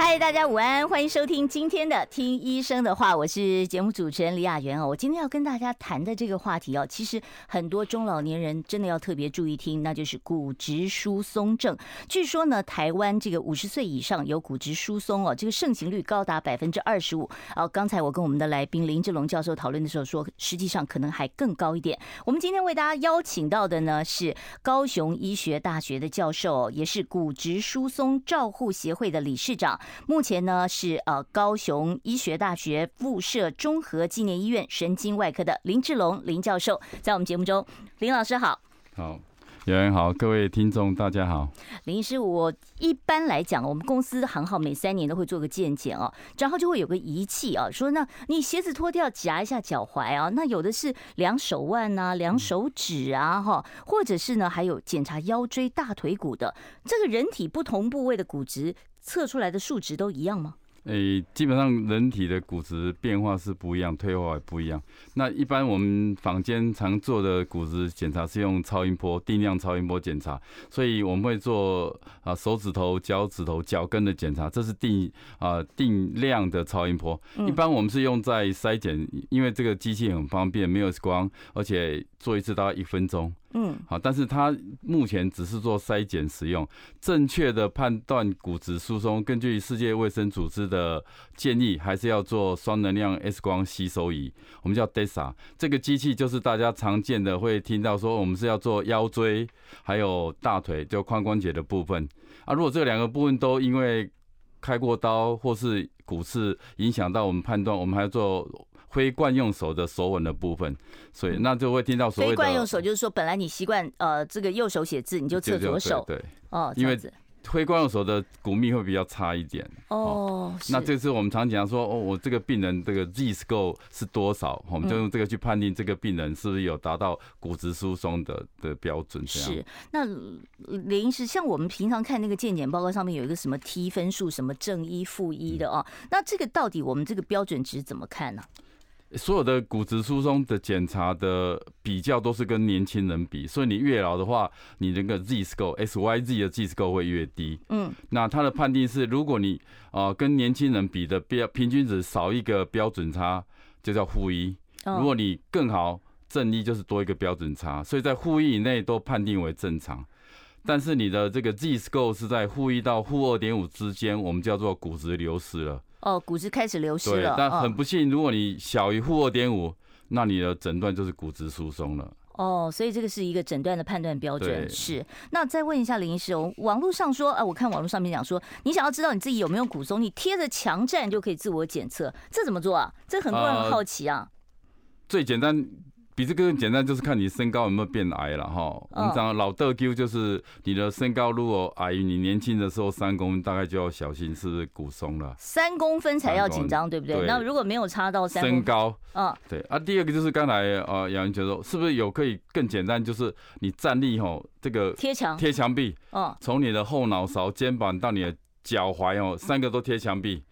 嗨，大家午安，欢迎收听今天的《听医生的话》，我是节目主持人李雅媛哦。我今天要跟大家谈的这个话题哦，其实很多中老年人真的要特别注意听，那就是骨质疏松症。据说呢，台湾这个五十岁以上有骨质疏松哦，这个盛行率高达百分之二十五。哦，刚才我跟我们的来宾林志龙教授讨论的时候说，实际上可能还更高一点。我们今天为大家邀请到的呢是高雄医学大学的教授，也是骨质疏松照护协会的理事长。目前呢是呃高雄医学大学附设综合纪念医院神经外科的林志龙林教授，在我们节目中，林老师好。好。有人好，各位听众大家好。林医师，我一般来讲，我们公司行号每三年都会做个健检哦，然后就会有个仪器啊，说那你鞋子脱掉夹一下脚踝啊，那有的是量手腕呐、啊，量手指啊，哈，或者是呢还有检查腰椎、大腿骨的，这个人体不同部位的骨质测出来的数值都一样吗？诶、欸，基本上人体的骨质变化是不一样，退化也不一样。那一般我们坊间常做的骨质检查是用超音波定量超音波检查，所以我们会做啊手指头、脚趾头、脚跟的检查，这是定啊定量的超音波。一般我们是用在筛检，因为这个机器很方便，没有光，而且做一次大概一分钟。嗯，好，但是它目前只是做筛检使用，正确的判断骨质疏松，根据世界卫生组织的建议，还是要做双能量 X 光吸收仪，我们叫 DESA，。这个机器就是大家常见的，会听到说我们是要做腰椎，还有大腿，就髋关节的部分。啊，如果这两个部分都因为开过刀或是骨刺影响到我们判断，我们还要做。非惯用手的手稳的部分，所以那就会听到所谓的非惯用手，就是说本来你习惯呃这个右手写字，你就侧左手，对，对，对哦，因为非惯用手的骨密会比较差一点哦。那这次我们常讲说哦，我这个病人这个 Z score 是多少，我们就用这个去判定这个病人是不是有达到骨质疏松的的标准。是。那林医师，像我们平常看那个健检报告上面有一个什么 T 分数，什么正一负一的哦，那这个到底我们这个标准值怎么看呢？所有的骨质疏松的检查的比较都是跟年轻人比，所以你越老的话，你那个 Z score S Y Z 的 Z score 会越低。嗯，那它的判定是，如果你啊跟年轻人比的标平均值少一个标准差，就叫负一；如果你更好，正一就是多一个标准差，所以在负一以内都判定为正常。但是你的这个 Z score 是在负一到负二点五之间，我们叫做骨质流失了。哦，骨质开始流失了。但很不幸，如果你小于负二点五，那你的诊断就是骨质疏松了。哦，所以这个是一个诊断的判断标准。是。那再问一下林医师，哦，网络上说，啊，我看网络上面讲说，你想要知道你自己有没有骨松，你贴着墙站就可以自我检测，这怎么做啊？这很多人很好奇啊。呃，最简单。比这个更简单，就是看你身高有没有变矮了哈。我们讲老得 Q，就是你的身高如果矮于你年轻的时候三公分，大概就要小心是不是骨松了。三公分才要紧张，对不对？那如果没有差到三身高，嗯，对啊。第二个就是刚才啊，杨教授是不是有可以更简单？就是你站立吼，这个贴墙贴墙壁，嗯，从你的后脑勺、肩膀到你的脚踝哦，三个都贴墙壁，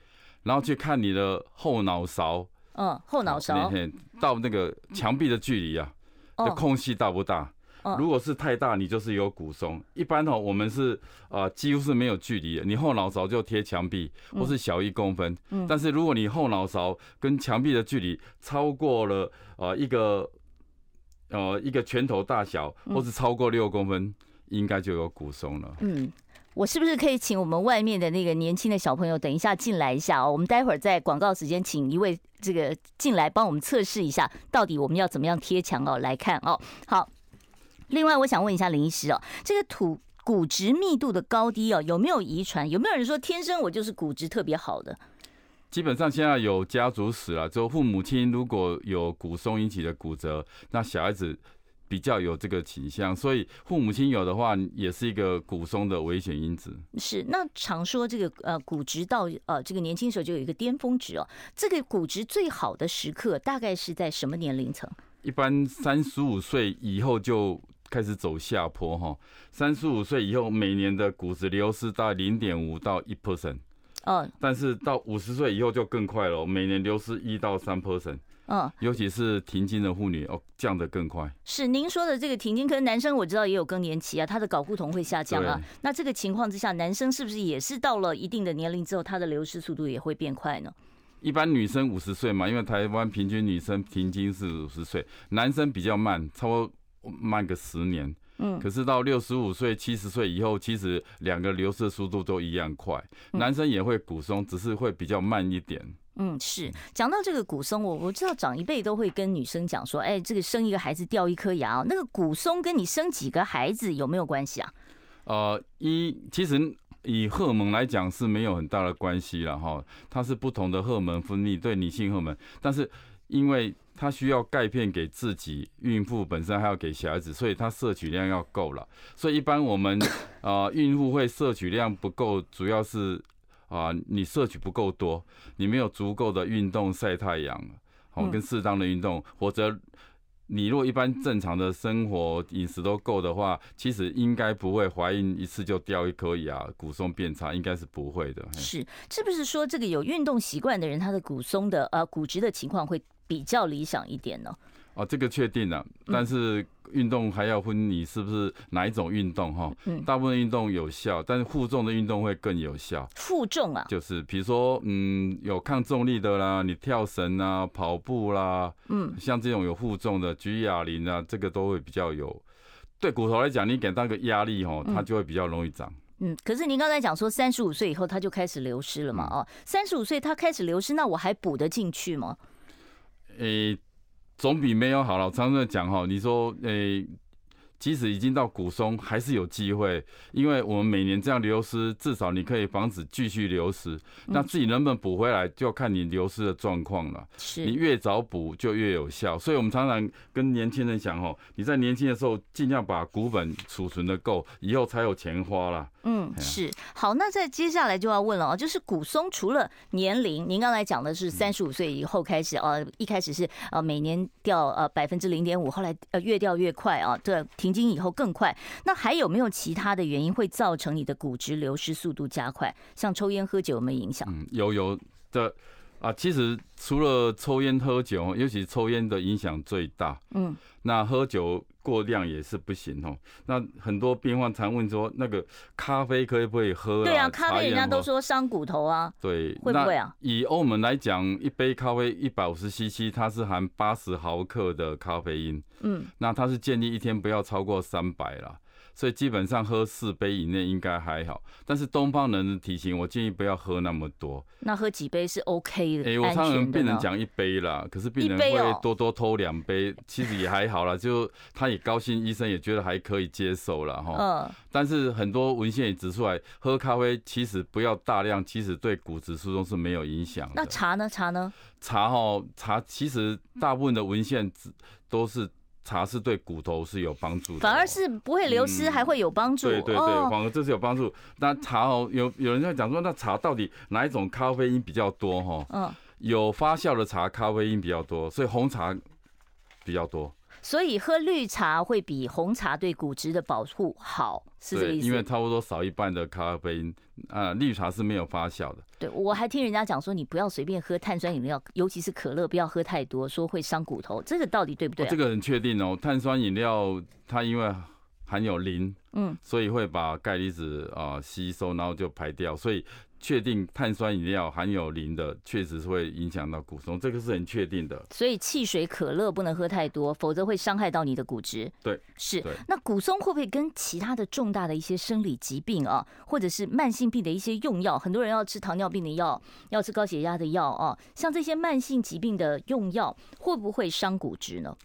然后去看你的后脑勺。嗯，后脑勺到那个墙壁的距离啊，的空隙大不大？如果是太大，你就是有骨松。一般哦，我们是啊，几乎是没有距离的。你后脑勺就贴墙壁，或是小一公分。但是如果你后脑勺跟墙壁的距离超过了啊一个呃一个拳头大小，或是超过六公分，应该就有骨松了。嗯。我是不是可以请我们外面的那个年轻的小朋友等一下进来一下哦？我们待会儿在广告时间，请一位这个进来帮我们测试一下，到底我们要怎么样贴墙哦？来看哦。好，另外我想问一下林医师哦，这个土骨质密度的高低哦，有没有遗传？有没有人说天生我就是骨质特别好的？基本上现在有家族史了，就父母亲如果有骨松引起的骨折，那小孩子。比较有这个倾向，所以父母亲有的话，也是一个骨松的危险因子。是，那常说这个呃骨质到呃这个年轻时候就有一个巅峰值哦，这个骨质最好的时刻大概是在什么年龄层？一般三十五岁以后就开始走下坡哈。三十五岁以后，每年的骨质流失大概零点五到一 percent。嗯，但是到五十岁以后就更快了，每年流失一到三 percent。嗯，尤其是停经的妇女哦，降得更快。是您说的这个停经，可能男生我知道也有更年期啊，他的睾固酮会下降啊。那这个情况之下，男生是不是也是到了一定的年龄之后，他的流失速度也会变快呢？一般女生五十岁嘛，因为台湾平均女生停经是五十岁，男生比较慢，差不多慢个十年。嗯，可是到六十五岁、七十岁以后，其实两个流失速度都一样快，男生也会骨松，只是会比较慢一点。嗯，是讲到这个骨松，我我知道长一辈都会跟女生讲说，哎，这个生一个孩子掉一颗牙，那个骨松跟你生几个孩子有没有关系啊？呃，一其实以荷尔蒙来讲是没有很大的关系了哈，它是不同的荷尔蒙分泌对女性荷尔蒙，但是因为它需要钙片给自己，孕妇本身还要给小孩子，所以它摄取量要够了。所以一般我们呃孕妇会摄取量不够，主要是。啊，你摄取不够多，你没有足够的运动晒太阳，好跟适当的运动，或者你如果一般正常的生活饮食都够的话，其实应该不会怀孕一次就掉一颗牙，骨松变差，应该是不会的。是，是不是说这个有运动习惯的人，他的骨松的呃骨质的情况会比较理想一点呢？哦，这个确定了，但是。运动还要分你是不是哪一种运动哈，大部分运动有效，但是负重的运动会更有效。负重啊，就是比如说嗯有抗重力的啦，你跳绳啊、跑步啦，嗯，像这种有负重的举哑铃啊，这个都会比较有。对骨头来讲，你给它个压力哦，它就会比较容易长。嗯，可是您刚才讲说三十五岁以后它就开始流失了嘛？哦，三十五岁它开始流失，那我还补得进去吗？诶。总比没有好了。我常常在讲哈，你说诶、欸，即使已经到骨松，还是有机会，因为我们每年这样流失，至少你可以防止继续流失。那自己能不能补回来，就要看你流失的状况了。是，你越早补就越有效。所以我们常常跟年轻人讲哦，你在年轻的时候尽量把股本储存的够，以后才有钱花了。嗯，是好，那在接下来就要问了啊，就是骨松除了年龄，您刚才讲的是三十五岁以后开始啊，一开始是呃每年掉呃百分之零点五，后来呃越掉越快啊，对，停经以后更快。那还有没有其他的原因会造成你的骨质流失速度加快？像抽烟喝酒有没有影响？嗯，有有的啊，其实除了抽烟喝酒，尤其抽烟的影响最大。嗯，那喝酒。过量也是不行哦。那很多病患常问说，那个咖啡可以不可以喝？对啊，咖啡人家都说伤骨头啊。对，会不会啊？以欧盟来讲，一杯咖啡一百五十 CC，它是含八十毫克的咖啡因。嗯，那它是建议一天不要超过三百啦。所以基本上喝四杯以内应该还好，但是东方人的体型，我建议不要喝那么多。那喝几杯是 OK 的？哎、欸，我常常跟病人讲一杯啦，可是病人会多多偷两杯，其实也还好啦，就他也高兴，医生也觉得还可以接受了哈。嗯。但是很多文献也指出来，喝咖啡其实不要大量，其实对骨质疏松是没有影响。那茶呢？茶呢？茶哈茶其实大部分的文献指都是。茶是对骨头是有帮助的，反而是不会流失，还会有帮助。对对对，反而这是有帮助。那茶哦，有有人在讲说，那茶到底哪一种咖啡因比较多？哈，嗯，有发酵的茶咖啡因比较多，所以红茶比较多。所以喝绿茶会比红茶对骨质的保护好，是这个意思？因为差不多少一半的咖啡因，啊，绿茶是没有发酵的。对，我还听人家讲说，你不要随便喝碳酸饮料，尤其是可乐，不要喝太多，说会伤骨头。这个到底对不对啊？这个很确定哦，碳酸饮料它因为含有磷，嗯，所以会把钙离子啊吸收，然后就排掉，所以。确定碳酸饮料含有磷的，确实是会影响到骨松，这个是很确定的。所以汽水、可乐不能喝太多，否则会伤害到你的骨质。对，是。那骨松会不会跟其他的重大的一些生理疾病啊，或者是慢性病的一些用药？很多人要吃糖尿病的药，要吃高血压的药啊，像这些慢性疾病的用药，会不会伤骨质呢？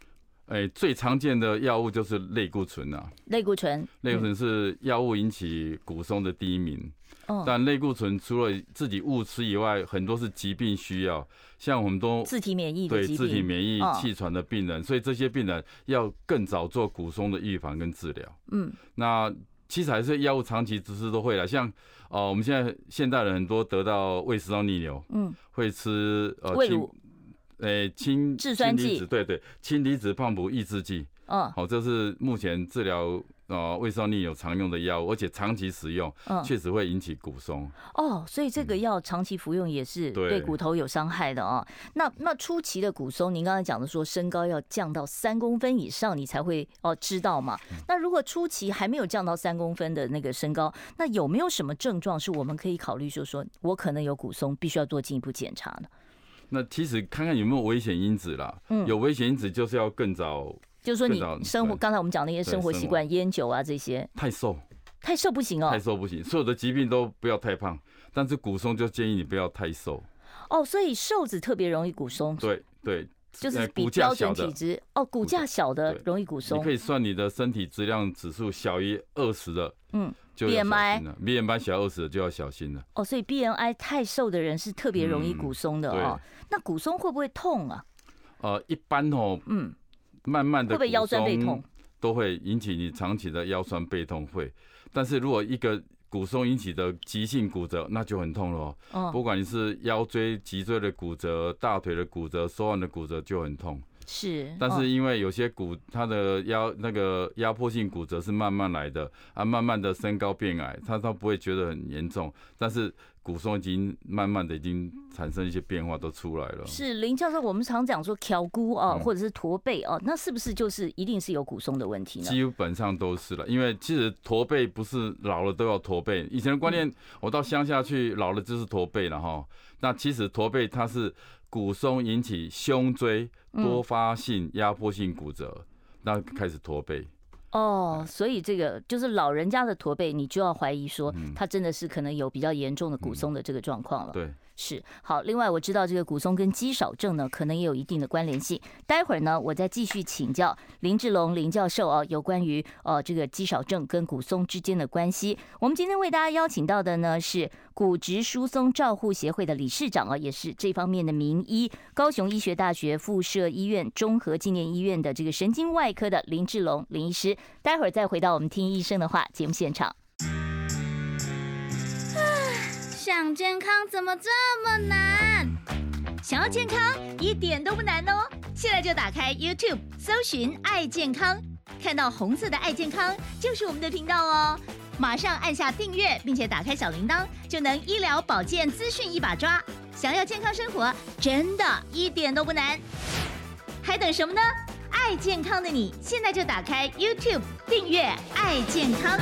哎，最常见的药物就是类固醇啊。类固醇，类固醇是药物引起骨松的第一名。但类固醇除了自己误吃以外，很多是疾病需要，像我们都自体免疫对自体免疫气喘的病人，所以这些病人要更早做骨松的预防跟治疗。嗯，那其实还是药物长期实施都会了，像哦、呃，我们现在现代人很多得到胃食道逆流，嗯，会吃呃氢，诶氢氢离子，对对氢离子泵浦抑制剂。嗯，好，这是目前治疗。呃，胃酸逆流常用的药物，而且长期使用，确实会引起骨松。哦，所以这个药长期服用也是对骨头有伤害的啊。那那初期的骨松，您刚才讲的说身高要降到三公分以上，你才会哦知道嘛。那如果初期还没有降到三公分的那个身高，那有没有什么症状是我们可以考虑说说我可能有骨松，必须要做进一步检查呢？那其实看看有没有危险因子啦。嗯，有危险因子就是要更早。就是说，你生活刚才我们讲那些生活习惯，烟酒啊这些，太瘦，太瘦不行哦，太瘦不行。所有的疾病都不要太胖，但是骨松就建议你不要太瘦。哦，所以瘦子特别容易骨松。对对，就是比标准体质哦，骨架小的容易骨松。你可以算你的身体质量指数小于二十的，嗯，BMI，BMI 小于二十的就要小心了。哦，所以 BMI 太瘦的人是特别容易骨松的哦。那骨松会不会痛啊？呃，一般哦，嗯。慢慢的，会不会腰酸背痛？都会引起你长期的腰酸背痛会，但是如果一个骨松引起的急性骨折，那就很痛了。哦，不管你是腰椎、脊椎的骨折、大腿的骨折、手腕的骨折，就很痛。是，但是因为有些骨它的压那个压迫性骨折是慢慢来的啊，慢慢的身高变矮，它它不会觉得很严重，但是。骨松已经慢慢的已经产生一些变化，都出来了。是林教授，我们常讲说挑骨啊，或者是驼背啊，那是不是就是一定是有骨松的问题呢？基本上都是了，因为其实驼背不是老了都要驼背。以前的观念，我到乡下去，老了就是驼背了哈。那其实驼背它是骨松引起胸椎多发性压迫性骨折，那开始驼背。哦，所以这个就是老人家的驼背，你就要怀疑说他真的是可能有比较严重的骨松的这个状况了。对。是好，另外我知道这个骨松跟肌少症呢，可能也有一定的关联性。待会儿呢，我再继续请教林志龙林教授啊，有关于呃这个肌少症跟骨松之间的关系。我们今天为大家邀请到的呢是骨质疏松照护协会的理事长啊，也是这方面的名医，高雄医学大学附设医院综合纪念医院的这个神经外科的林志龙林医师。待会儿再回到我们听医生的话节目现场。想健康怎么这么难？想要健康一点都不难哦！现在就打开 YouTube，搜寻“爱健康”，看到红色的“爱健康”就是我们的频道哦。马上按下订阅，并且打开小铃铛，就能医疗保健资讯一把抓。想要健康生活，真的一点都不难，还等什么呢？爱健康的你，现在就打开 YouTube 订阅“爱健康”。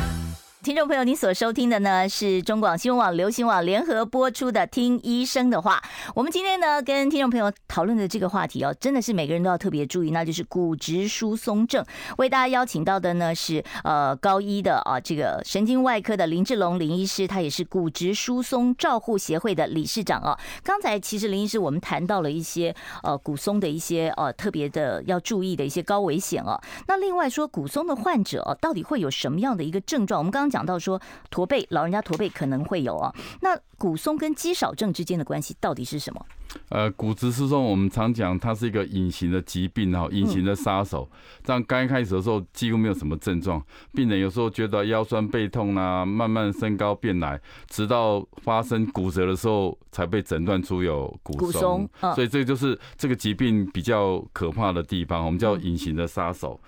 听众朋友，你所收听的呢是中广新闻网、流行网联合播出的《听医生的话》。我们今天呢跟听众朋友讨论的这个话题哦，真的是每个人都要特别注意，那就是骨质疏松症。为大家邀请到的呢是呃高医的啊这个神经外科的林志龙林医师，他也是骨质疏松照护协会的理事长哦。刚才其实林医师我们谈到了一些呃骨松的一些呃特别的要注意的一些高危险哦。那另外说骨松的患者哦，到底会有什么样的一个症状？我们刚刚讲到说驼背，老人家驼背可能会有啊。那骨松跟肌少症之间的关系到底是什么？呃，骨质疏松我们常讲它是一个隐形的疾病哈，隐形的杀手。这样刚开始的时候几乎没有什么症状，病人有时候觉得腰酸背痛啊，慢慢升高变矮，直到发生骨折的时候才被诊断出有骨松。所以这就是这个疾病比较可怕的地方，我们叫隐形的杀手。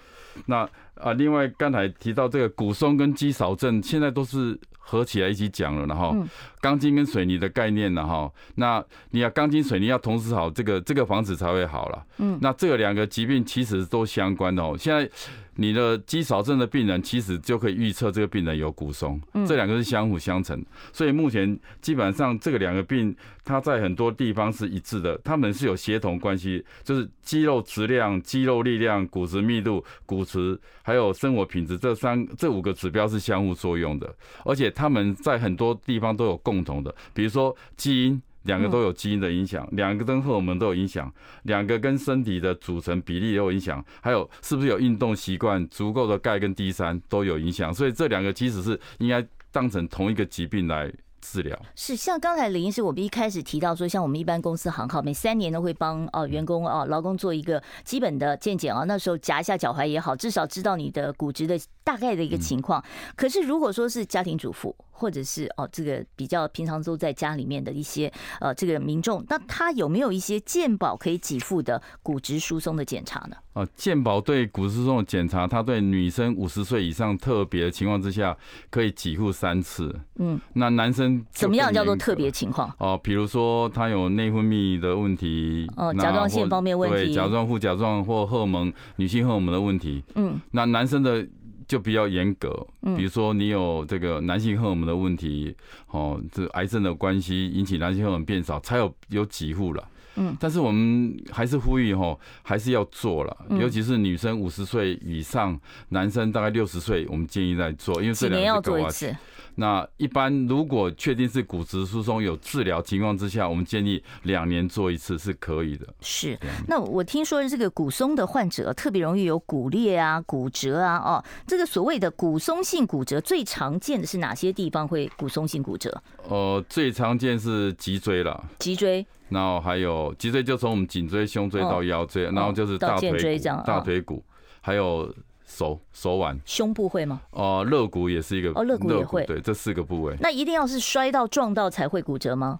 那啊，另外刚才提到这个骨松跟肌少症，现在都是合起来一起讲了，然后钢筋跟水泥的概念，然后那你要钢筋水泥要同时好，这个这个房子才会好了。嗯，那这两个疾病其实都相关的哦。现在。你的肌少症的病人，其实就可以预测这个病人有骨松，这两个是相辅相成。所以目前基本上这个两个病，它在很多地方是一致的，它们是有协同关系，就是肌肉质量、肌肉力量、骨质密度、骨质还有生活品质这三这五个指标是相互作用的，而且他们在很多地方都有共同的，比如说基因。两个都有基因的影响，两个跟荷尔蒙都有影响，两个跟身体的组成比例也有影响，还有是不是有运动习惯、足够的钙跟 D 三都有影响，所以这两个其实是应该当成同一个疾病来治疗。是像刚才林医师，我们一开始提到说，像我们一般公司行号，每三年都会帮哦员工哦劳工做一个基本的健检啊，那时候夹一下脚踝也好，至少知道你的骨质的大概的一个情况。可是如果说是家庭主妇，或者是哦这个比较平常都在家里面的一些呃这个民众，那他有没有一些健保可以给付的骨质疏松的检查呢？啊，健保对骨质疏松的检查，它对女生五十岁以上特别的情况之下可以给付三次。嗯，那男生怎么样叫做特别情况？哦，比如说他有内分泌的问题，哦，甲状腺方面问题，对，甲状、副甲状或荷尔蒙、女性荷尔蒙的问题。嗯，那男生的就比较严格，比如说你有这个男性荷尔蒙的问题，哦，这癌症的关系引起男性荷尔蒙变少，才有有几户了。嗯，但是我们还是呼吁吼，还是要做了，尤其是女生五十岁以上，男生大概六十岁，我们建议在做，因为这两个要做一次。那一般如果确定是骨质疏松有治疗情况之下，我们建议两年做一次是可以的。是，那我听说这个骨松的患者特别容易有骨裂啊、骨折啊，哦，这个所谓的骨松性骨折最常见的是哪些地方会骨松性骨折？呃，最常见是脊椎了，脊椎。然后还有脊椎，就从我们颈椎、胸椎到腰椎，然后就是大腿骨、大腿骨，还有手手腕。胸部会吗？哦，肋骨也是一个。哦，肋骨也会。对，这四个部位。那一定要是摔到撞到才会骨折吗？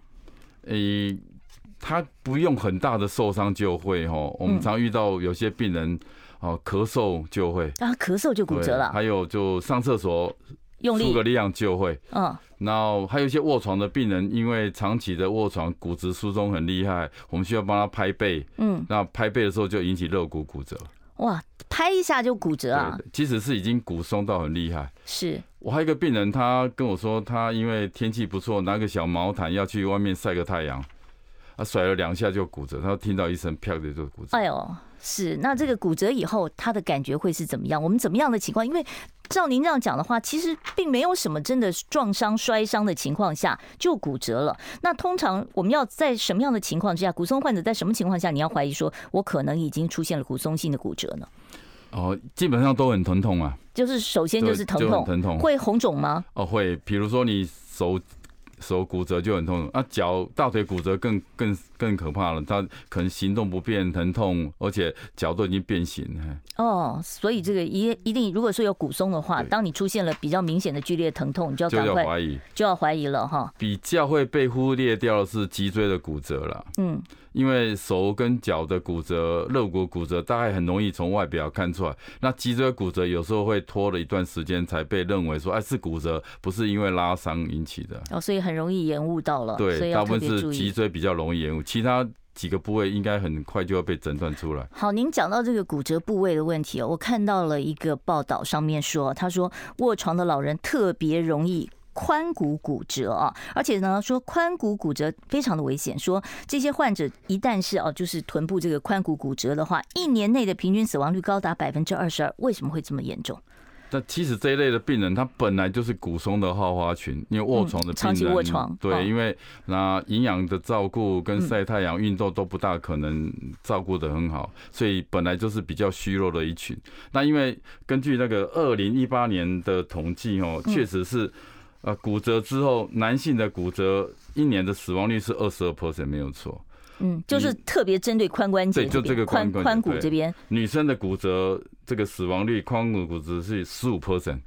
诶，他不用很大的受伤就会哦。我们常遇到有些病人哦，咳嗽就会啊，咳嗽就骨折了。还有就上厕所。用力，出个力量就会。嗯，然后还有一些卧床的病人，因为长期的卧床，骨质疏松很厉害，我们需要帮他拍背。嗯，那拍背的时候就引起肋骨骨折。哇，拍一下就骨折啊！其实是已经骨松到很厉害。是。我还有一个病人，他跟我说，他因为天气不错，拿个小毛毯要去外面晒个太阳，他甩了两下就骨折，他听到一声啪的就骨折。哎呦。是，那这个骨折以后，他的感觉会是怎么样？我们怎么样的情况？因为照您这样讲的话，其实并没有什么真的撞伤、摔伤的情况下就骨折了。那通常我们要在什么样的情况之下，骨松患者在什么情况下，你要怀疑说我可能已经出现了骨松性的骨折呢？哦，基本上都很疼痛啊。就是首先就是疼痛，疼痛会红肿吗？哦，会。比如说你手。手骨折就很痛，啊，脚大腿骨折更更更可怕了，他可能行动不便，疼痛，而且脚都已经变形了。哦，所以这个一一定，如果说有骨松的话，当你出现了比较明显的剧烈疼痛，你就要赶快怀疑，就要怀疑了哈。比较会被忽略掉的是脊椎的骨折了，嗯。因为手跟脚的骨折、肋骨骨折，大概很容易从外表看出来。那脊椎骨折有时候会拖了一段时间才被认为说，哎，是骨折，不是因为拉伤引起的。哦，所以很容易延误到了。对，大部分是脊椎比较容易延误，其他几个部位应该很快就要被诊断出来。好，您讲到这个骨折部位的问题哦，我看到了一个报道上面说，他说卧床的老人特别容易。髋骨骨折啊，而且呢，说髋骨骨折非常的危险。说这些患者一旦是哦，就是臀部这个髋骨骨折的话，一年内的平均死亡率高达百分之二十二。为什么会这么严重？那其实这一类的病人，他本来就是骨松的好发群，因为卧床的病人，长期卧床，对，因为那营养的照顾跟晒太阳、运动都不大可能照顾的很好，所以本来就是比较虚弱的一群。那因为根据那个二零一八年的统计哦，确实是。啊，骨折之后，男性的骨折一年的死亡率是二十二 percent，没有错。嗯，就是特别针对髋关节，对，就这个髋髋骨这边。女生的骨折，这个死亡率髋骨骨折是十五 percent，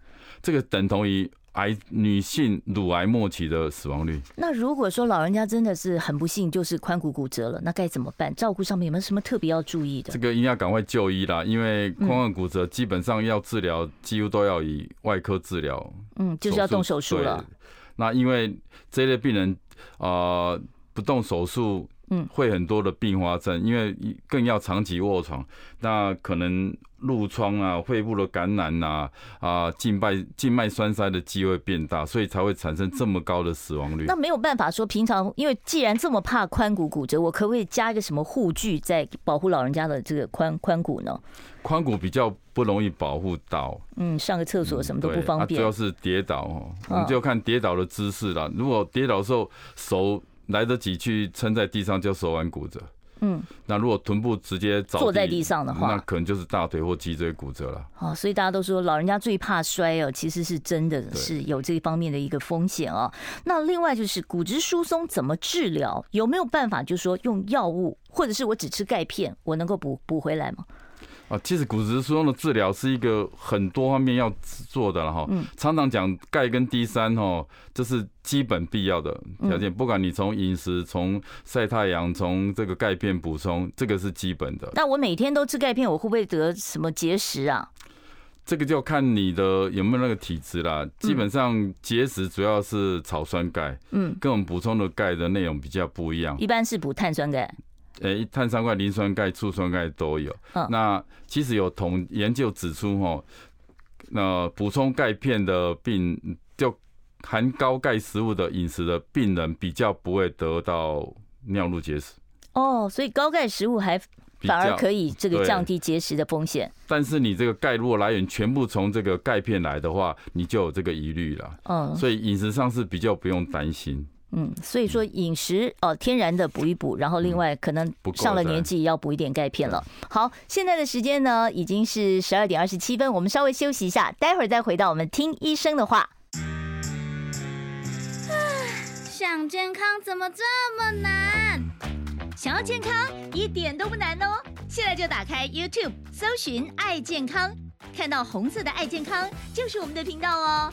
这个等同于。癌女性乳癌末期的死亡率。那如果说老人家真的是很不幸，就是髋骨骨折了，那该怎么办？照顾上面有没有什么特别要注意的？这个一定要赶快就医啦，因为髋骨骨折基本上要治疗，几乎都要以外科治疗。嗯，就是要动手术了。那因为这类病人啊、呃，不动手术。嗯，会很多的并发症，因为更要长期卧床，那可能褥疮啊、肺部的感染啊、啊静脉静脉栓塞的机会变大，所以才会产生这么高的死亡率。那没有办法说平常，因为既然这么怕髋骨骨折，我可不可以加一个什么护具在保护老人家的这个髋髋骨呢？髋骨比较不容易保护到，嗯，上个厕所什么都不方便。主要是跌倒哦，我们就看跌倒的姿势了。如果跌倒的时候手。来得及去撑在地上，就手腕骨折。嗯，那如果臀部直接坐在地上的话，那可能就是大腿或脊椎骨折了。哦，所以大家都说老人家最怕摔哦，其实是真的是有这方面的一个风险哦。那另外就是骨质疏松怎么治疗？有没有办法就是说用药物，或者是我只吃钙片，我能够补补回来吗？啊，其实骨质疏松的治疗是一个很多方面要做的了哈。嗯，常常讲钙跟 D 三哦，这是基本必要的条件。不管你从饮食、从晒太阳、从这个钙片补充，这个是基本的。那我每天都吃钙片，我会不会得什么结石啊？这个就看你的有没有那个体质啦。基本上结石主要是草酸钙，嗯，跟我们补充的钙的内容比较不一样。一般是补碳酸钙。诶，碳酸钙、磷酸钙、醋酸钙都有。那其实有统研究指出，哈，那补充钙片的病，就含高钙食物的饮食的病人，比较不会得到尿路结石。哦，所以高钙食物还反而可以这个降低结石的风险。但是你这个钙如果来源全部从这个钙片来的话，你就有这个疑虑了。嗯，所以饮食上是比较不用担心。嗯，所以说饮食哦，天然的补一补，然后另外可能上了年纪要补一点钙片了。好，现在的时间呢已经是十二点二十七分，我们稍微休息一下，待会儿再回到我们听医生的话。想健康怎么这么难？想要健康一点都不难哦，现在就打开 YouTube 搜寻“爱健康”，看到红色的“爱健康”就是我们的频道哦。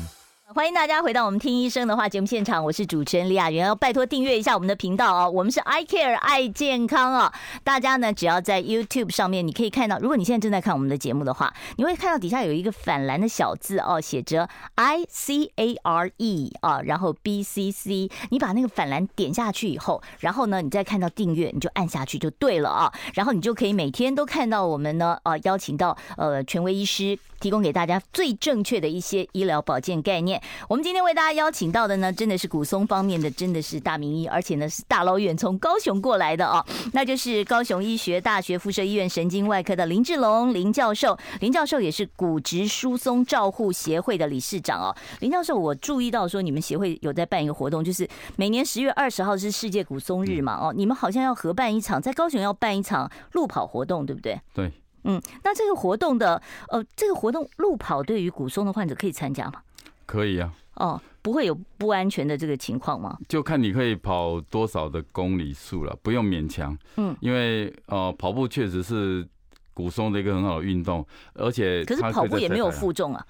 欢迎大家回到我们听医生的话节目现场，我是主持人李雅媛，要拜托订阅一下我们的频道啊，我们是 I Care 爱健康啊，大家呢只要在 YouTube 上面，你可以看到，如果你现在正在看我们的节目的话，你会看到底下有一个反蓝的小字哦，写着 I C A R E 啊，然后 B C C，你把那个反蓝点下去以后，然后呢，你再看到订阅，你就按下去就对了啊，然后你就可以每天都看到我们呢啊邀请到呃权威医师。提供给大家最正确的一些医疗保健概念。我们今天为大家邀请到的呢，真的是骨松方面的，真的是大名医，而且呢是大老远从高雄过来的哦。那就是高雄医学大学附设医院神经外科的林志龙林教授。林教授也是骨质疏松照护协会的理事长哦。林教授，我注意到说你们协会有在办一个活动，就是每年十月二十号是世界骨松日嘛哦，你们好像要合办一场，在高雄要办一场路跑活动，对不对？对。嗯，那这个活动的呃，这个活动路跑对于骨松的患者可以参加吗？可以啊。哦，不会有不安全的这个情况吗？就看你可以跑多少的公里数了，不用勉强。嗯，因为呃，跑步确实是骨松的一个很好的运动，而且可是跑步也没有负重啊。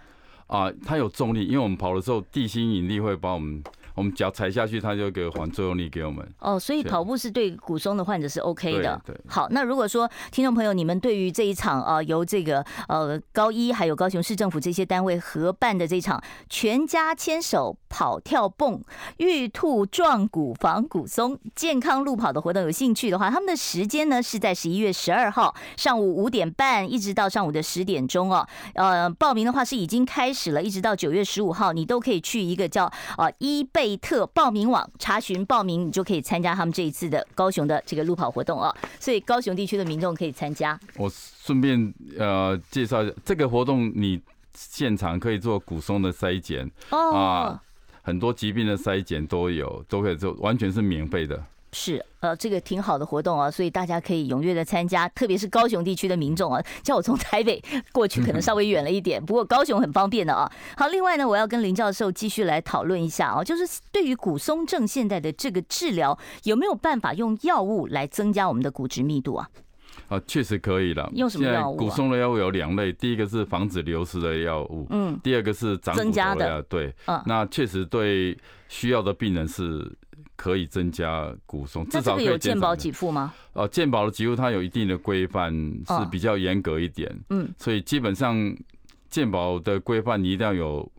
啊，它有重力，因为我们跑的时候地心引力会把我们。我们脚踩下去，它就给还作用力给我们。哦，所以跑步是对骨松的患者是 OK 的。对，对。好，那如果说听众朋友，你们对于这一场啊，由这个呃高一还有高雄市政府这些单位合办的这场全家牵手跑跳蹦玉兔撞骨防骨松健康路跑的活动有兴趣的话，他们的时间呢是在十一月十二号上午五点半一直到上午的十点钟哦。呃，报名的话是已经开始了，一直到九月十五号，你都可以去一个叫啊医贝。特报名网查询报名，你就可以参加他们这一次的高雄的这个路跑活动哦。所以高雄地区的民众可以参加。我顺便呃介绍一下这个活动，你现场可以做骨松的筛检哦，啊，很多疾病的筛检都有，都可以做，完全是免费的。是，呃，这个挺好的活动啊，所以大家可以踊跃的参加，特别是高雄地区的民众啊，叫我从台北过去可能稍微远了一点，不过高雄很方便的啊。好，另外呢，我要跟林教授继续来讨论一下啊，就是对于骨松症现在的这个治疗，有没有办法用药物来增加我们的骨质密度啊？啊，确实可以了。用什么药物？骨松的药物有两类，第一个是防止流失的药物，嗯，第二个是长骨增加的，对，嗯，那确实对需要的病人是。可以增加骨松，至少可以有健保给付吗？哦，健保的给付它有一定的规范，是比较严格一点。嗯，所以基本上健保的规范，你一定要有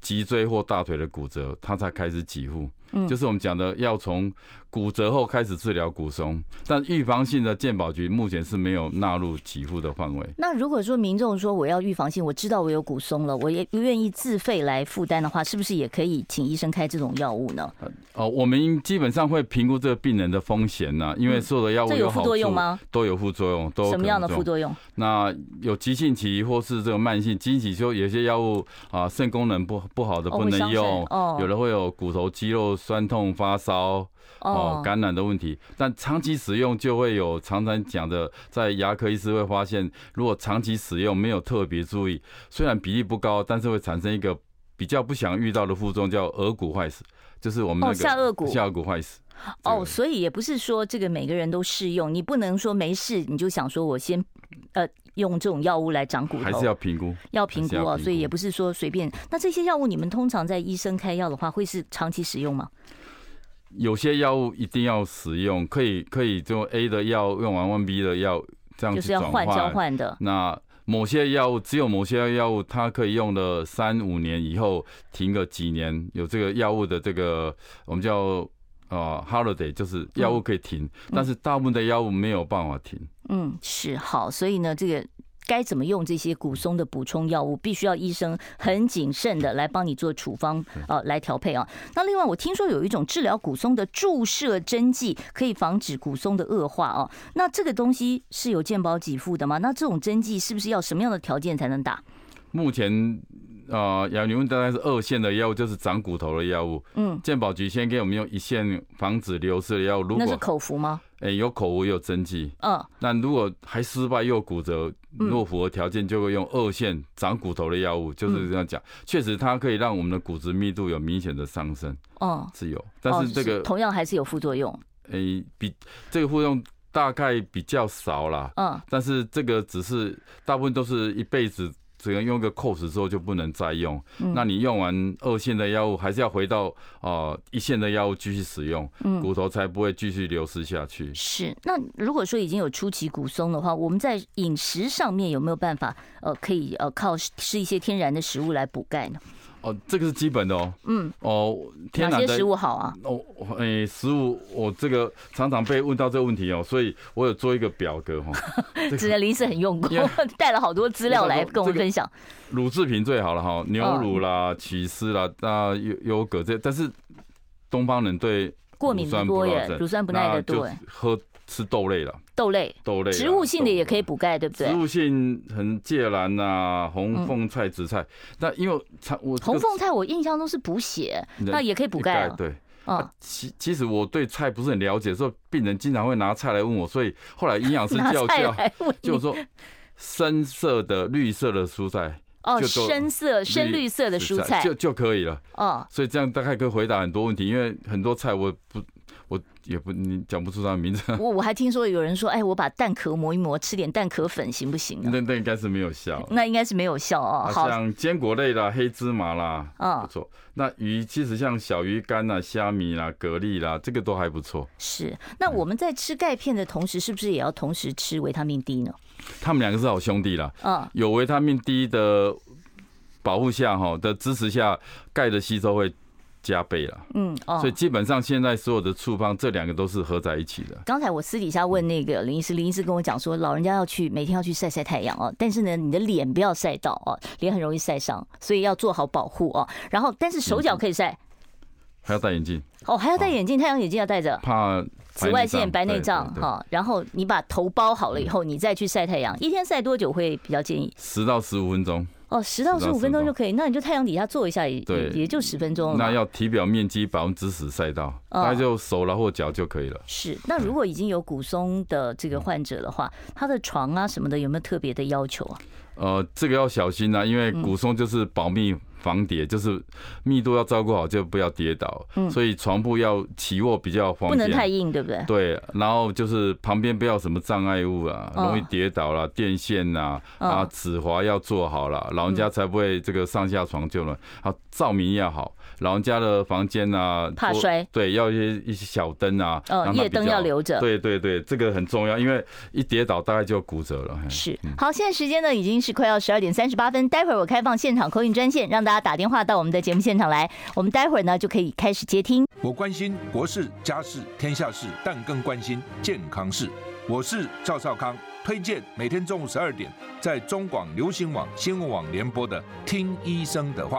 脊椎或大腿的骨折，它才开始给付。嗯，就是我们讲的要从骨折后开始治疗骨松，但预防性的健保局目前是没有纳入给付的范围。那如果说民众说我要预防性，我知道我有骨松了，我也不愿意自费来负担的话，是不是也可以请医生开这种药物呢？哦，我们基本上会评估这个病人的风险呐，因为所有的药物有副作用吗？都有副作用，都什么样的副作用？那有急性期或是这个慢性，急性期就有些药物啊，肾功能不不好的不能用，哦有的会有骨头肌肉酸痛、发烧。哦，感染的问题，但长期使用就会有常常讲的，在牙科医师会发现，如果长期使用没有特别注意，虽然比例不高，但是会产生一个比较不想遇到的副作用，叫顎骨坏死，就是我们那个下颚骨下颚骨坏死。哦，所以也不是说这个每个人都适用，你不能说没事你就想说我先呃用这种药物来长骨头，还是要评估，要评估啊，所以也不是说随便。那这些药物你们通常在医生开药的话，会是长期使用吗？有些药物一定要使用，可以可以就 A 的药用完换 B 的药，这样子就是要换交换的。那某些药物只有某些药物它可以用了三五年以后停个几年，有这个药物的这个我们叫啊 holiday，就是药物可以停，但是大部分的药物没有办法停。嗯，是好，所以呢这个。该怎么用这些骨松的补充药物，必须要医生很谨慎的来帮你做处方呃，来调配啊。那另外，我听说有一种治疗骨松的注射针剂，可以防止骨松的恶化啊。那这个东西是有健保给付的吗？那这种针剂是不是要什么样的条件才能打？目前啊，亚宁大概是二线的药物，就是长骨头的药物。嗯，健保局先给我们用一线防止流失的药物。如果那是口服吗？哎，有口服有针剂。嗯，那如果还失败又骨折，若符合条件，就会用二线长骨头的药物，就是这样讲。确实，它可以让我们的骨质密度有明显的上升。哦，是有，但是这个同样还是有副作用。哎，比这个副作用大概比较少啦。嗯，但是这个只是大部分都是一辈子。只能用个 course 之后就不能再用，那你用完二线的药物，还是要回到啊一线的药物继续使用，骨头才不会继续流失下去。是，那如果说已经有初期骨松的话，我们在饮食上面有没有办法呃可以呃靠吃一些天然的食物来补钙呢？哦，这个是基本的哦。嗯。哦，天然的哪些食物好啊？哦，哎，食物我这个常常被问到这个问题哦，所以我有做一个表格哈。只能临时很用功，带了好多资料来跟我们分享。乳制品最好了哈，牛乳啦、起司啦、那优优格这，但是东方人对过敏多耶，乳酸不耐的多。喝吃豆类了。豆类，豆类，植物性的也可以补钙，对不对？植物性很芥蓝呐，红凤菜、紫菜。那因为我红凤菜，我印象中是补血，那也可以补钙。对，啊，其其实我对菜不是很了解，所以病人经常会拿菜来问我，所以后来营养师叫叫，就是说深色的、绿色的蔬菜哦，深色、深绿色的蔬菜就就可以了。哦，所以这样大概可以回答很多问题，因为很多菜我不。我也不，你讲不出他的名字。我我还听说有人说，哎，我把蛋壳磨一磨，吃点蛋壳粉行不行？那那应该是没有效。那应该是没有效哦。好像坚果类啦，黑芝麻啦，嗯，不错。那鱼其实像小鱼干啦、虾米啦、蛤蜊啦，这个都还不错。是。那我们在吃钙片的同时，是不是也要同时吃维他命 D 呢？他们两个是好兄弟啦。嗯。有维他命 D 的保护下，哈的支持下，钙的吸收会。加倍了，嗯，哦，所以基本上现在所有的处方，这两个都是合在一起的。刚才我私底下问那个林医师，林医师跟我讲说，老人家要去每天要去晒晒太阳哦，但是呢，你的脸不要晒到哦，脸很容易晒伤，所以要做好保护哦。然后，但是手脚可以晒，还要戴眼镜哦，还要戴眼镜，太阳眼镜要戴着，怕紫外线、白内障哈。然后你把头包好了以后，你再去晒太阳，一天晒多久会比较建议？十到十五分钟。哦，十到十五分钟就可以，那你就太阳底下坐一下，也也就十分钟。那要体表面积百分之十晒到，大概就手了或脚就可以了。是，那如果已经有骨松的这个患者的话，他的床啊什么的有没有特别的要求啊？呃，这个要小心啊，因为骨松就是保密。防跌就是密度要照顾好，就不要跌倒。嗯，所以床铺要起卧比较方便，不能太硬，对不对？对，然后就是旁边不要什么障碍物啊，容易跌倒啦，电线呐，啊，止滑要做好了，老人家才不会这个上下床就了。好，照明要好，老人家的房间啊，怕摔。对，要一些一些小灯啊，嗯，夜灯要留着。对对对，这个很重要，因为一跌倒大概就骨折了。是，好，现在时间呢已经是快要十二点三十八分，待会儿我开放现场 call in 专线，让大家。家打电话到我们的节目现场来，我们待会儿呢就可以开始接听。我关心国事、家事、天下事，但更关心健康事。我是赵少康，推荐每天中午十二点在中广流行网、新闻网联播的《听医生的话》。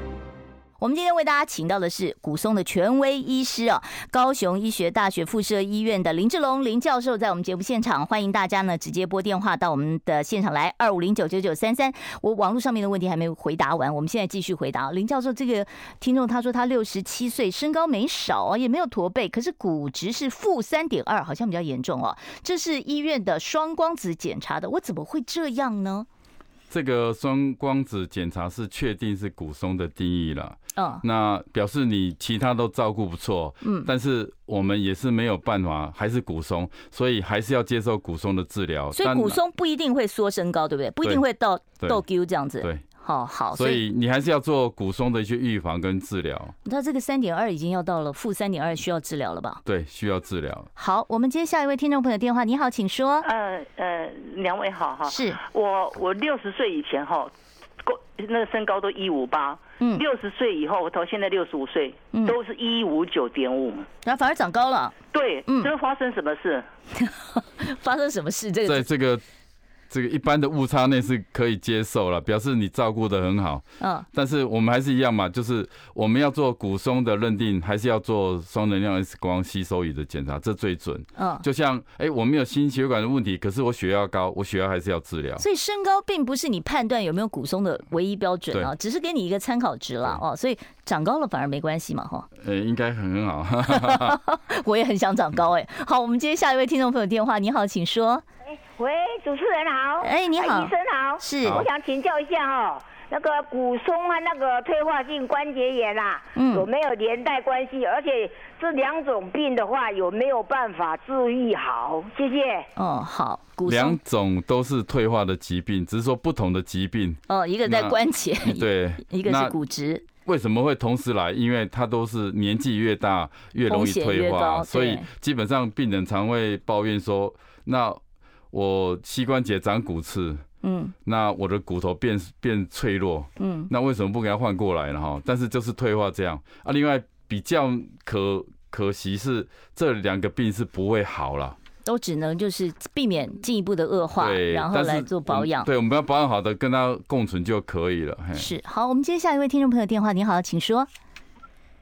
我们今天为大家请到的是骨松的权威医师哦，高雄医学大学附设医院的林志龙林教授，在我们节目现场，欢迎大家呢直接拨电话到我们的现场来，二五零九九九三三。我网络上面的问题还没回答完，我们现在继续回答。林教授，这个听众他说他六十七岁，身高没少啊，也没有驼背，可是骨质是负三点二，好像比较严重哦。这是医院的双光子检查的，我怎么会这样呢？这个双光子检查是确定是骨松的定义了。嗯，那表示你其他都照顾不错，嗯，但是我们也是没有办法，还是骨松，所以还是要接受骨松的治疗。所以骨松不一定会缩身高，对不对？不一定会到到 Q 这样子。对，好好，所以你还是要做骨松的一些预防跟治疗。那这个三点二已经要到了负三点二，需要治疗了吧？对，需要治疗。好，我们接下一位听众朋友电话。你好，请说。呃呃，两位好哈。是我我六十岁以前哈，那个身高都一五八。嗯，六十岁以后，我到现在六十五岁，都是一五九点五，然后反而长高了。对，嗯，这发生什么事？发生什么事？这个在这个。这个一般的误差内是可以接受了，表示你照顾的很好。嗯，但是我们还是一样嘛，就是我们要做骨松的认定，还是要做双能量 X 光吸收仪的检查，这最准。嗯，就像哎，我没有心血管的问题，可是我血压高，我血压还是要治疗。所以身高并不是你判断有没有骨松的唯一标准啊，只是给你一个参考值了哦。所以长高了反而没关系嘛，哈。呃，应该很很好。我也很想长高哎。好，我们接下一位听众朋友电话，你好，请说。喂，主持人好。哎，你好，医生好。是，我想请教一下哦，那个骨松和那个退化性关节炎啊，嗯，有没有连带关系？而且这两种病的话，有没有办法治愈好？谢谢。哦，好，骨两种都是退化的疾病，只是说不同的疾病。哦，一个在关节，对，一个是骨质。为什么会同时来？因为它都是年纪越大越容易退化，所以基本上病人常会抱怨说，那。我膝关节长骨刺，嗯，那我的骨头变变脆弱，嗯，那为什么不给他换过来呢？哈，但是就是退化这样啊。另外比较可可惜是这两个病是不会好了，都只能就是避免进一步的恶化，对，然后来做保养。对，我们要保养好的跟他共存就可以了。是，好，我们接下一位听众朋友电话，你好，请说。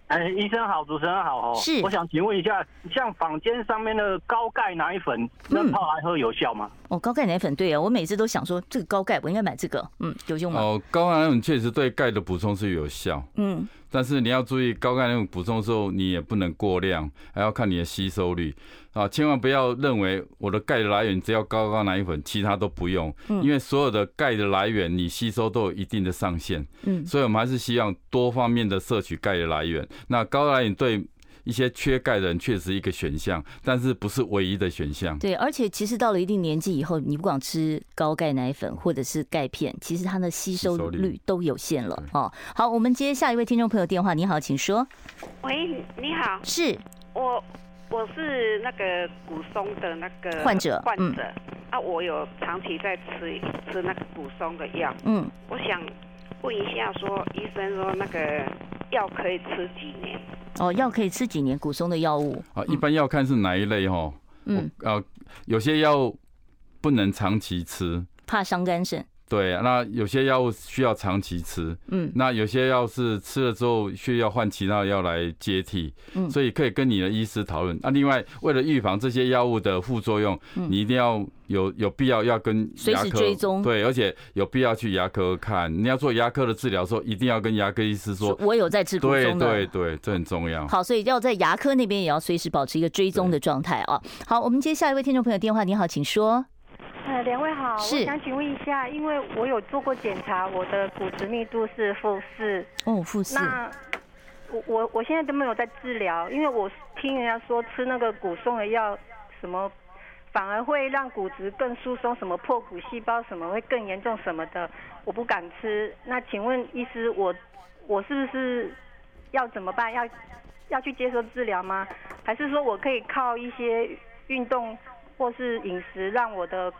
哎，医生好，主持人好哦。是，我想请问一下，像坊间上面的高钙奶粉，那泡来喝有效吗？嗯、哦，高钙奶粉对啊，我每次都想说，这个高钙我应该买这个，嗯，有用吗？哦，高钙奶粉确实对钙的补充是有效，嗯。但是你要注意，高钙那种补充的时候，你也不能过量，还要看你的吸收率啊！千万不要认为我的钙的来源只要高钙奶粉，其他都不用，因为所有的钙的来源你吸收都有一定的上限，嗯，所以我们还是希望多方面的摄取钙的来源。那高钙来源对。一些缺钙的人确实一个选项，但是不是唯一的选项。对，而且其实到了一定年纪以后，你不管吃高钙奶粉或者是钙片，其实它的吸收率都有限了哦。好，我们接下一位听众朋友电话。你好，请说。喂，你好。是。我我是那个骨松的那个患者。患者。啊，我有长期在吃吃那个骨松的药。嗯。我想问一下说，说医生说那个药可以吃几年？哦，药可以吃几年？骨松的药物啊，一般要看是哪一类哈。嗯，啊，有些药不能长期吃，怕伤肝肾。对，那有些药物需要长期吃，嗯，那有些药是吃了之后需要换其他药来接替，嗯，所以可以跟你的医师讨论。那另外，为了预防这些药物的副作用，你一定要有有必要要跟牙科追踪，对，而且有必要去牙科看。你要做牙科的治疗的时候，一定要跟牙科医师说，我有在吃骨松的，对对对，这很重要。好，所以要在牙科那边也要随时保持一个追踪的状态啊。好，我们接下一位听众朋友电话，你好，请说。呃，两位好，我想请问一下，因为我有做过检查，我的骨质密度是负四。哦，负四。那我我我现在都没有在治疗，因为我听人家说吃那个骨松的药，什么反而会让骨质更疏松，什么破骨细胞什么会更严重什么的，我不敢吃。那请问医师，我我是不是要怎么办？要要去接受治疗吗？还是说我可以靠一些运动或是饮食让我的？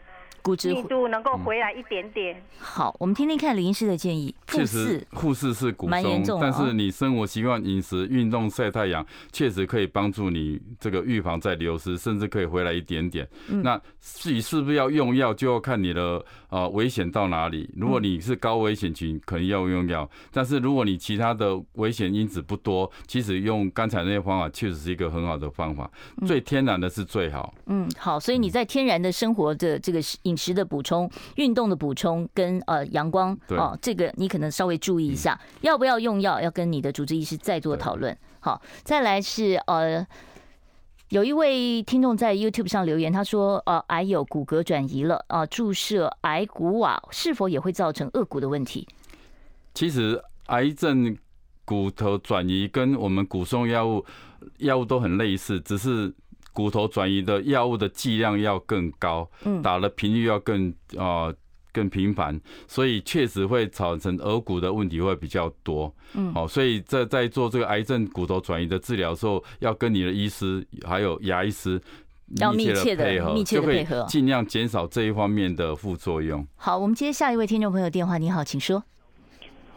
骨质密度能够回来一点点。嗯、好，我们听听看林医师的建议。确实，护士是骨松，但是你生活习惯、饮食、运动、晒太阳，确实可以帮助你这个预防再流失，甚至可以回来一点点。嗯、那至于是不是要用药，就要看你的呃危险到哪里。如果你是高危险群，可能要用药；但是如果你其他的危险因子不多，其实用刚才那些方法确实是一个很好的方法。最天然的是最好。嗯，好，所以你在天然的生活的这个饮食的补充、运动的补充跟呃阳光哦，这个你可能稍微注意一下，要不要用药，要跟你的主治医师再做讨论。好，再来是呃，有一位听众在 YouTube 上留言，他说呃，癌有骨骼转移了啊，注射癌骨瓦是否也会造成顎骨的问题？其实癌症骨头转移跟我们骨松药物药物都很类似，只是。骨头转移的药物的剂量要更高，嗯打的频率要更啊、呃、更频繁，所以确实会造成额骨的问题会比较多。嗯，好，所以在在做这个癌症骨头转移的治疗的时候，要跟你的医师还有牙医师密切的配合，密切的配合，尽量减少这一方面的副作用。好，我们接下一位听众朋友电话，你好，请说。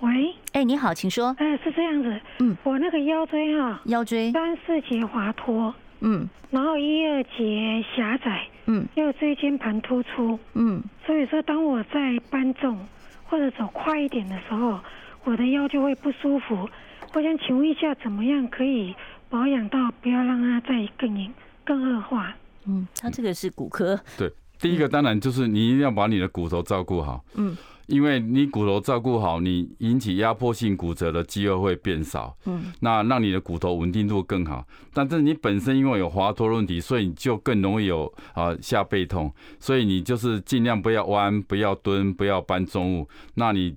喂，哎，你好，请说。哎，是这样子，嗯，我那个腰椎哈，腰椎三四节滑脱。嗯，然后一二节狭窄，嗯，又椎间盘突出，嗯，所以说当我在搬重或者走快一点的时候，我的腰就会不舒服。我想请问一下，怎么样可以保养到不要让它再更严、更恶化？嗯，它这个是骨科。对，第一个当然就是你一定要把你的骨头照顾好。嗯。因为你骨头照顾好，你引起压迫性骨折的机会会变少，嗯，那让你的骨头稳定度更好。但是你本身因为有滑脱问题，所以你就更容易有啊下背痛，所以你就是尽量不要弯，不要蹲，不要搬重物，那你。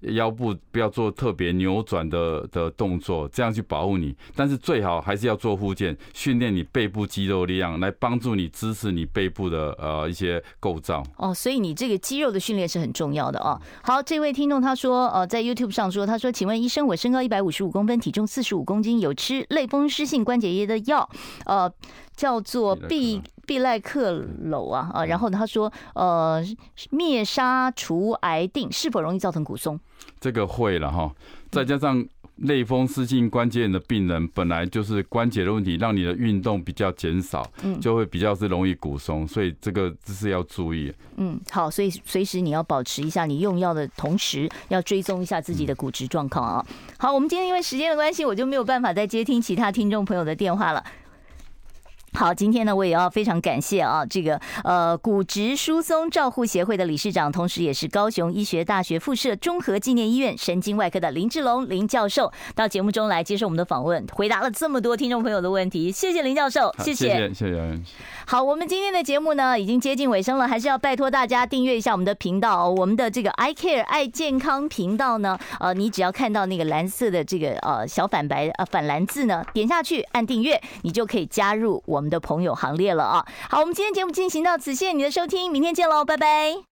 腰部不要做特别扭转的的动作，这样去保护你。但是最好还是要做护健，训练你背部肌肉力量，来帮助你支持你背部的呃一些构造。哦，所以你这个肌肉的训练是很重要的哦。好，这位听众他说，呃，在 YouTube 上说，他说，请问医生，我身高一百五十五公分，体重四十五公斤，有吃类风湿性关节炎的药，呃，叫做必。必赖克楼啊啊，然后他说，呃，灭杀除癌定是否容易造成骨松？这个会了哈，再加上类风湿性关节炎的病人本来就是关节的问题，让你的运动比较减少，嗯，就会比较是容易骨松，所以这个这是要注意。嗯，好，所以随时你要保持一下你用药的同时，要追踪一下自己的骨质状况啊。好，我们今天因为时间的关系，我就没有办法再接听其他听众朋友的电话了。好，今天呢，我也要非常感谢啊，这个呃骨质疏松照护协会的理事长，同时也是高雄医学大学附设综合纪念医院神经外科的林志龙林教授，到节目中来接受我们的访问，回答了这么多听众朋友的问题，谢谢林教授，谢谢，谢谢。好，我们今天的节目呢已经接近尾声了，还是要拜托大家订阅一下我们的频道，我们的这个 I Care 爱健康频道呢，呃，你只要看到那个蓝色的这个呃小反白呃反蓝字呢，点下去按订阅，你就可以加入们的朋友行列了啊！好，我们今天节目进行到此，谢谢你的收听，明天见喽，拜拜。